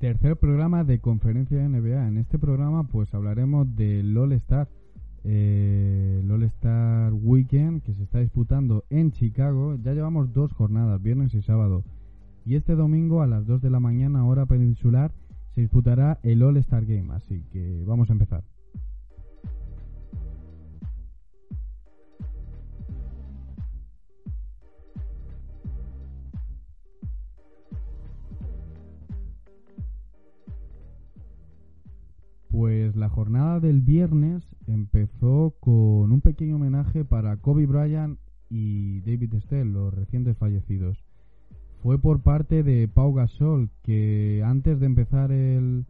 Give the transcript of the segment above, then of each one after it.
Tercer programa de conferencia de NBA. En este programa pues hablaremos del All Star. Eh, All Star Weekend que se está disputando en Chicago. Ya llevamos dos jornadas, viernes y sábado. Y este domingo a las 2 de la mañana, hora peninsular, se disputará el All Star Game. Así que vamos a empezar. La jornada del viernes empezó con un pequeño homenaje para Kobe Bryant y David Stell, los recientes fallecidos. Fue por parte de Pau Gasol, que antes de empezar el,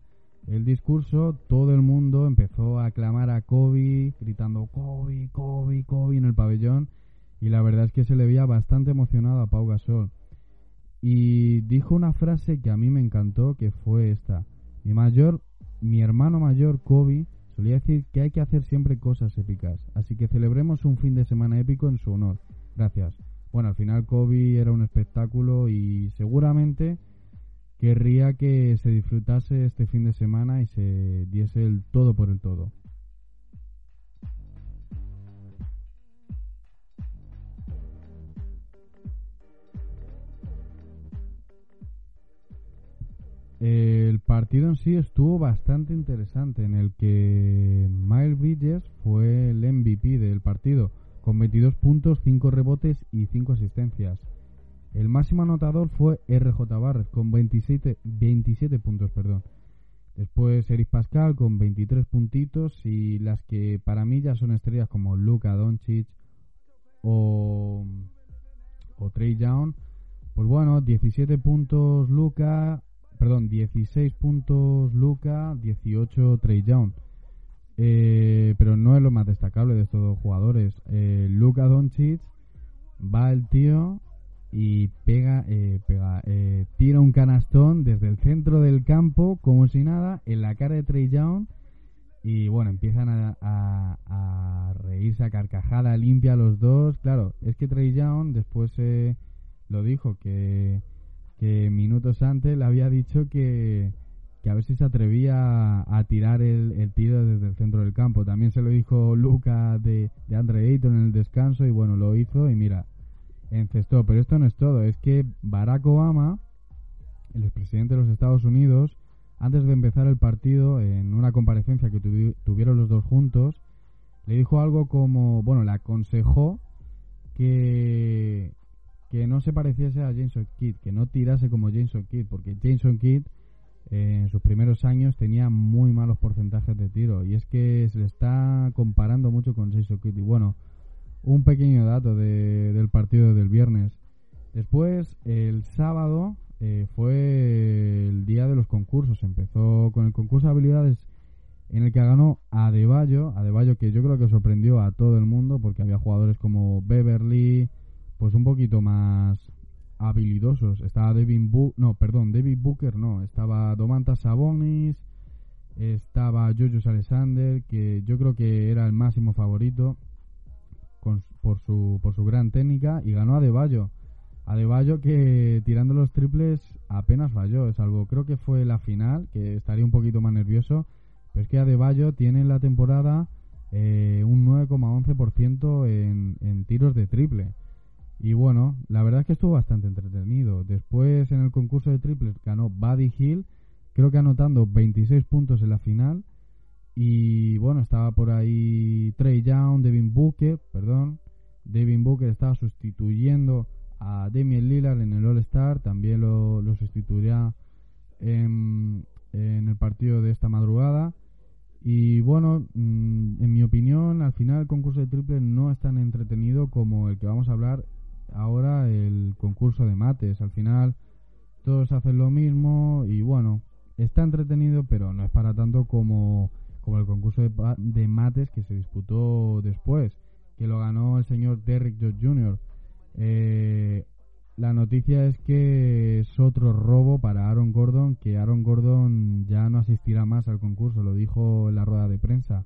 discurso, todo el mundo empezó a aclamar a Kobe, gritando Kobe, Kobe, Kobe en el pabellón. Y la verdad es que se le veía bastante emocionado a Pau Gasol. Y dijo una frase que a mí me encantó, que fue esta. Mi mayor mi hermano mayor, Kobe, solía decir que hay que hacer siempre cosas épicas, así que celebremos un fin de semana épico en su honor. Gracias. Bueno, al final Kobe era un espectáculo y seguramente querría que se disfrutase este fin de semana y se diese el todo por el todo. El partido en sí estuvo bastante interesante, en el que Miles Bridges fue el MVP del partido, con 22 puntos, 5 rebotes y 5 asistencias. El máximo anotador fue RJ Barres, con 27, 27 puntos. Perdón. Después Eric Pascal con 23 puntitos y las que para mí ya son estrellas como Luka Doncic o, o Trey Young. Pues bueno, 17 puntos Luka, perdón, 16 puntos Luca, 18 Trey Young. Eh, pero no es lo más destacable de estos dos jugadores. Eh, Luca Doncic va el tío y pega, eh, pega eh, tira un canastón desde el centro del campo como si nada en la cara de Trey Young y bueno empiezan a, a, reírse a carcajada limpia los dos claro es que Trey Young después lo dijo que que minutos antes le había dicho que, a ver si se atrevía a, tirar el, tiro desde el centro del campo. También se lo dijo Luca de, de Andre en el descanso y bueno, lo hizo y mira, encestó. Pero esto no es todo, es que Barack Obama, el expresidente de los Estados Unidos, antes de empezar el partido, en una comparecencia que tuvieron los dos juntos, le dijo algo como, bueno, le aconsejó que, que no se pareciese a Jameson Kidd, que no tirase como Jameson Kidd, porque Jameson Kidd eh, en sus primeros años tenía muy malos porcentajes de tiro y es que se le está comparando mucho con Jason Kidd. Y bueno, un pequeño dato de, del partido del viernes. Después, el sábado eh, fue el día de los concursos. Empezó con el concurso de habilidades en el que ganó Adebayo, Adebayo que yo creo que sorprendió a todo el mundo porque había jugadores como Beverly, pues un poquito más habilidosos. Estaba David no, perdón, David Booker no, estaba Domantas Sabonis, estaba Julius Alexander, que yo creo que era el máximo favorito por su por su gran técnica y ganó a Deballo. A Deballo que tirando los triples apenas falló, es algo, creo que fue la final, que estaría un poquito más nervioso, pero es que Adebayo tiene en la temporada eh, un 9,11% en, en tiros de triple. Y bueno, la verdad es que estuvo bastante entretenido. Después en el concurso de triples ganó Buddy Hill, creo que anotando 26 puntos en la final. Y bueno, estaba por ahí Trey Young, Devin Booker, perdón. Devin Booker estaba sustituyendo a Damian Lillard en el All-Star, también lo, lo sustituirá en, en, el partido de esta madrugada. Y bueno, mm, en mi opinión, al final el concurso de triples no es tan entretenido como el que vamos a hablar ahora el concurso de mates. Al final todos hacen lo mismo y bueno, está entretenido, pero no es para tanto como, como el concurso de, mates que se disputó después, que lo ganó el señor Derrick Jones Jr. Eh, la noticia es que es otro robo para Aaron Gordon, que Aaron Gordon ya no asistirá más al concurso, lo dijo en la rueda de prensa,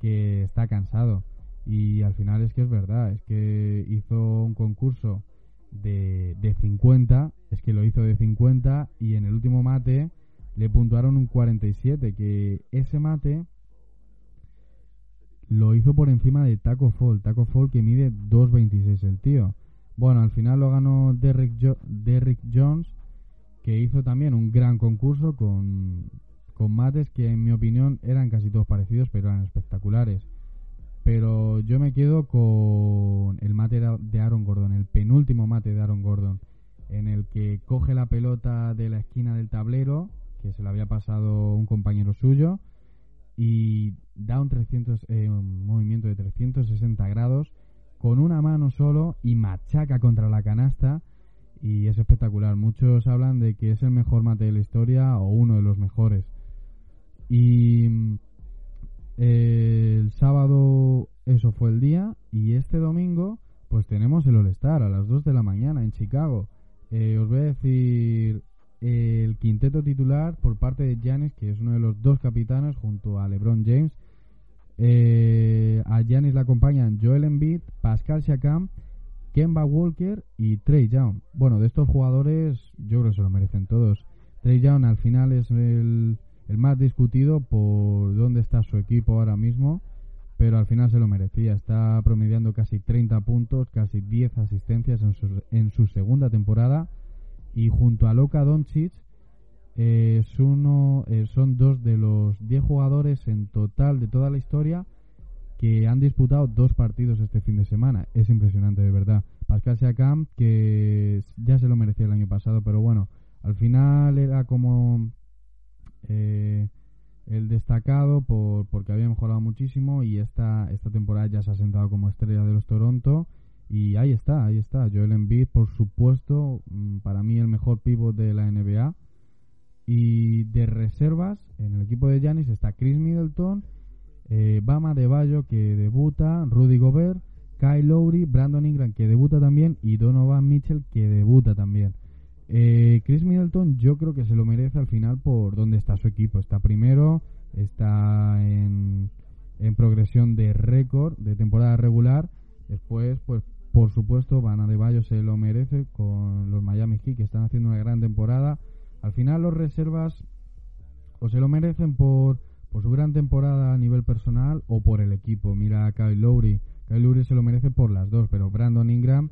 que está cansado. Y al final es que es verdad, es que hizo un concurso de, de 50, es que lo hizo de 50 y en el último mate le puntuaron un 47, que ese mate lo hizo por encima de Taco Fall. Taco Fall que mide 2.26 el tío. Bueno, al final lo ganó Derrick, Derrick Jones, que hizo también un gran concurso con, con mates que en mi opinión eran casi todos parecidos, pero eran espectaculares. Pero yo me quedo con el mate de Aaron Gordon, el penúltimo mate de Aaron Gordon, en el que coge la pelota de la esquina del tablero, que se le había pasado un compañero suyo, y da un, 300, eh, un movimiento de 360 grados con una mano solo y machaca contra la canasta y es espectacular. Muchos hablan de que es el mejor mate de la historia o uno de los mejores. Y el sábado eso fue el día y este domingo pues tenemos el All-Star a las 2 de la mañana en Chicago. Eh, os voy a decir el quinteto titular por parte de Giannis, que es uno de los dos capitanes junto a LeBron James. Eh, a Giannis le acompañan Joel Embiid, Pascal Siakam, Kemba Walker y Trey Young. Bueno, de estos jugadores yo creo que se lo merecen todos. Trey Young al final es el, el más discutido por dónde está su equipo ahora mismo, pero al final se lo merecía. Está promediando casi 30 puntos, casi 10 asistencias en su, en su segunda temporada y junto a Luka Doncic eh, es uno, eh, son dos de los 10 jugadores en total de toda la historia que han disputado dos partidos este fin de semana. Es impresionante, de verdad. Pascal Siakam, que ya se lo merecía el año pasado, pero bueno, al final era como eh, el destacado por, porque había mejorado muchísimo y esta, esta temporada ya se ha sentado como estrella de los Toronto y ahí está, ahí está. Joel Embiid, por supuesto, mm, para mí el mejor pívot de la NBA. Y de reservas, en el equipo de Giannis está Chris Middleton, eh, Bama de Bayo, que debuta, Rudy Gobert, Kyle Lowry, Brandon Ingram, que debuta también, y Donovan Mitchell, que debuta también. Eh, Chris Middleton yo creo que se lo merece al final por dónde está su equipo. Está primero, está en, progresión de récord de temporada regular. Después, pues por supuesto, Van Bayo se lo merece con los Miami Heat que están haciendo una gran temporada. Al final los reservas o se lo merecen por, por su gran temporada a nivel personal o por el equipo. Mira a Kyle Lowry. Kyle Lowry se lo merece por las dos, pero Brandon Ingram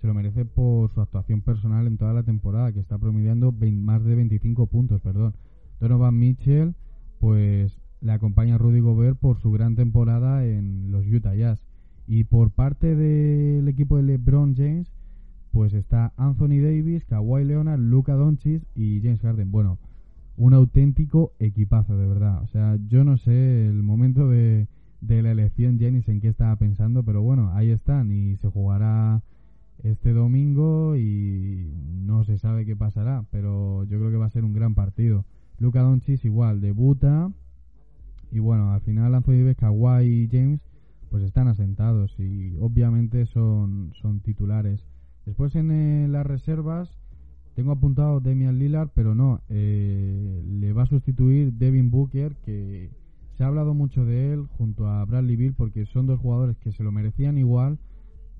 se lo merece por su actuación personal en toda la temporada, que está promediando más de 25 puntos, perdón. Donovan Mitchell, pues le acompaña Rudy Gobert por su gran temporada en los Utah Jazz. Y por parte del equipo de LeBron James, pues está Anthony Davis, Kawhi Leonard, Luka Doncic y James Harden. Bueno, un auténtico equipazo, de verdad. O sea, yo no sé el momento de, de la elección Janis en qué estaba pensando, pero bueno, ahí están y se jugará este domingo y no se sabe qué pasará, pero yo creo que va a ser un gran partido. Luka Doncic igual debuta y bueno, al final Anthony Davis, Kawhi y James pues están asentados y obviamente son, son titulares. Después en eh, las reservas tengo apuntado Damian Lillard, pero no, eh, le va a sustituir Devin Booker, que se ha hablado mucho de él junto a Bradley Bill, porque son dos jugadores que se lo merecían igual,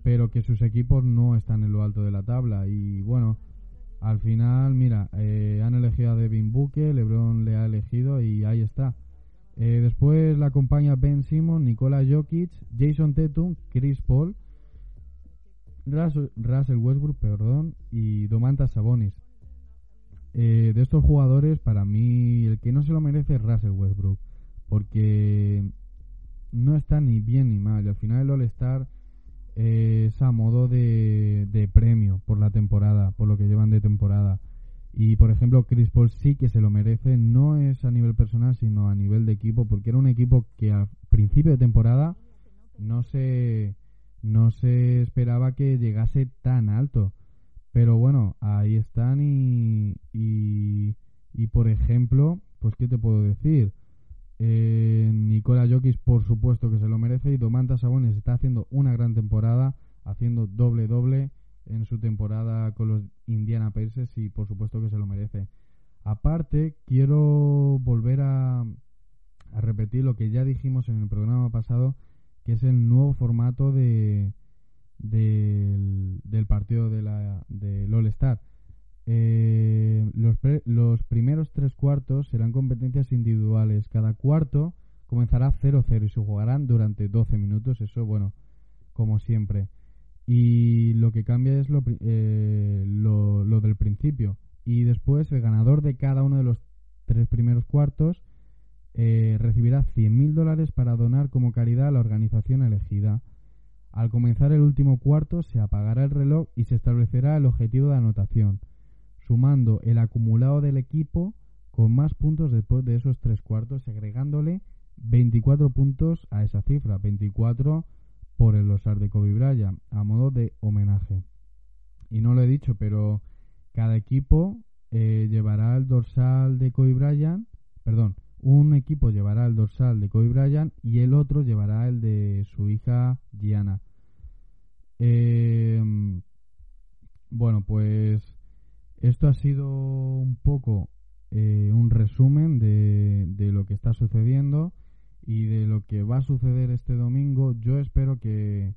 pero que sus equipos no están en lo alto de la tabla. Y bueno, al final, mira, eh, han elegido a Devin Booker, LeBron le ha elegido y ahí está. Eh, después la acompaña Ben Simon, Nikola Jokic, Jason Tatum, Chris Paul, Russell Westbrook, perdón, y Domantas Sabonis. Eh, de estos jugadores, para mí, el que no se lo merece es Russell Westbrook, porque no está ni bien ni mal. Y al final el All-Star es a modo de, de premio por la temporada, por lo que llevan de temporada. Y por ejemplo, Chris Paul sí que se lo merece, no es a nivel personal, sino a nivel de equipo, porque era un equipo que a principio de temporada no se, no se esperaba que llegase tan alto. Pero bueno, ahí están y, y, y por ejemplo, pues ¿qué te puedo decir? Eh, Nicola Jokic por supuesto que se lo merece y Domantas Sabonis está haciendo una gran temporada, haciendo doble doble en su temporada con los Indiana Pacers y por supuesto que se lo merece. Aparte, quiero volver a, a repetir lo que ya dijimos en el programa pasado, que es el nuevo formato de del, partido de la del All Star. eh, los, los primeros tres cuartos serán competencias individuales. Cada cuarto comenzará 0-0 y se jugarán durante 12 minutos. Eso, bueno, como siempre. Y lo que cambia es lo, eh, lo, del principio. Y después el ganador de cada uno de los tres primeros cuartos eh, recibirá 100.000 dólares para donar como caridad a la organización elegida. Al comenzar el último cuarto se apagará el reloj y se establecerá el objetivo de anotación, sumando el acumulado del equipo con más puntos después de esos tres cuartos, agregándole 24 puntos a esa cifra, 24 por el losar de Kobe Bryant, a modo de homenaje. Y no lo he dicho, pero cada equipo eh, llevará el dorsal de Kobe Bryant, perdón, un equipo llevará el dorsal de Kobe Bryant y el otro llevará el de su hija Gianna. Em, bueno, pues esto ha sido un poco eh, un resumen de, de lo que está sucediendo y de lo que va a suceder este domingo. Yo espero que,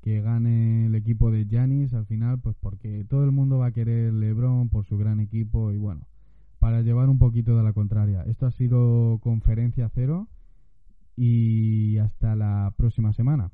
que gane el equipo de Janis al final, pues porque todo el mundo va a querer LeBron por su gran equipo y bueno, para llevar un poquito de la contraria. Esto ha sido conferencia cero y hasta la próxima semana.